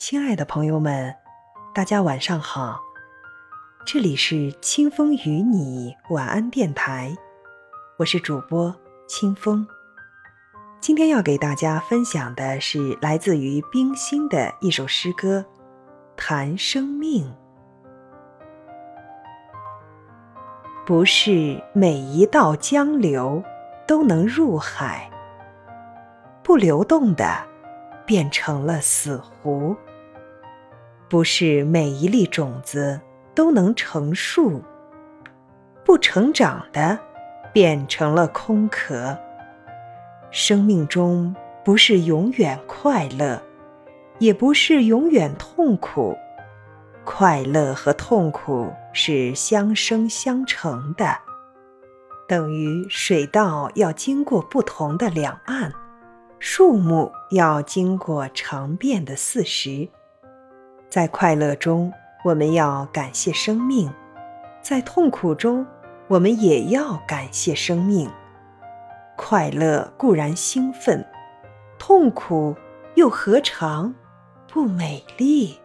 亲爱的朋友们，大家晚上好，这里是清风与你晚安电台，我是主播清风。今天要给大家分享的是来自于冰心的一首诗歌《谈生命》。不是每一道江流都能入海，不流动的变成了死湖；不是每一粒种子都能成树，不成长的变成了空壳。生命中不是永远快乐，也不是永远痛苦。快乐和痛苦是相生相成的，等于水稻要经过不同的两岸，树木要经过长变的四时。在快乐中，我们要感谢生命；在痛苦中，我们也要感谢生命。快乐固然兴奋，痛苦又何尝不美丽？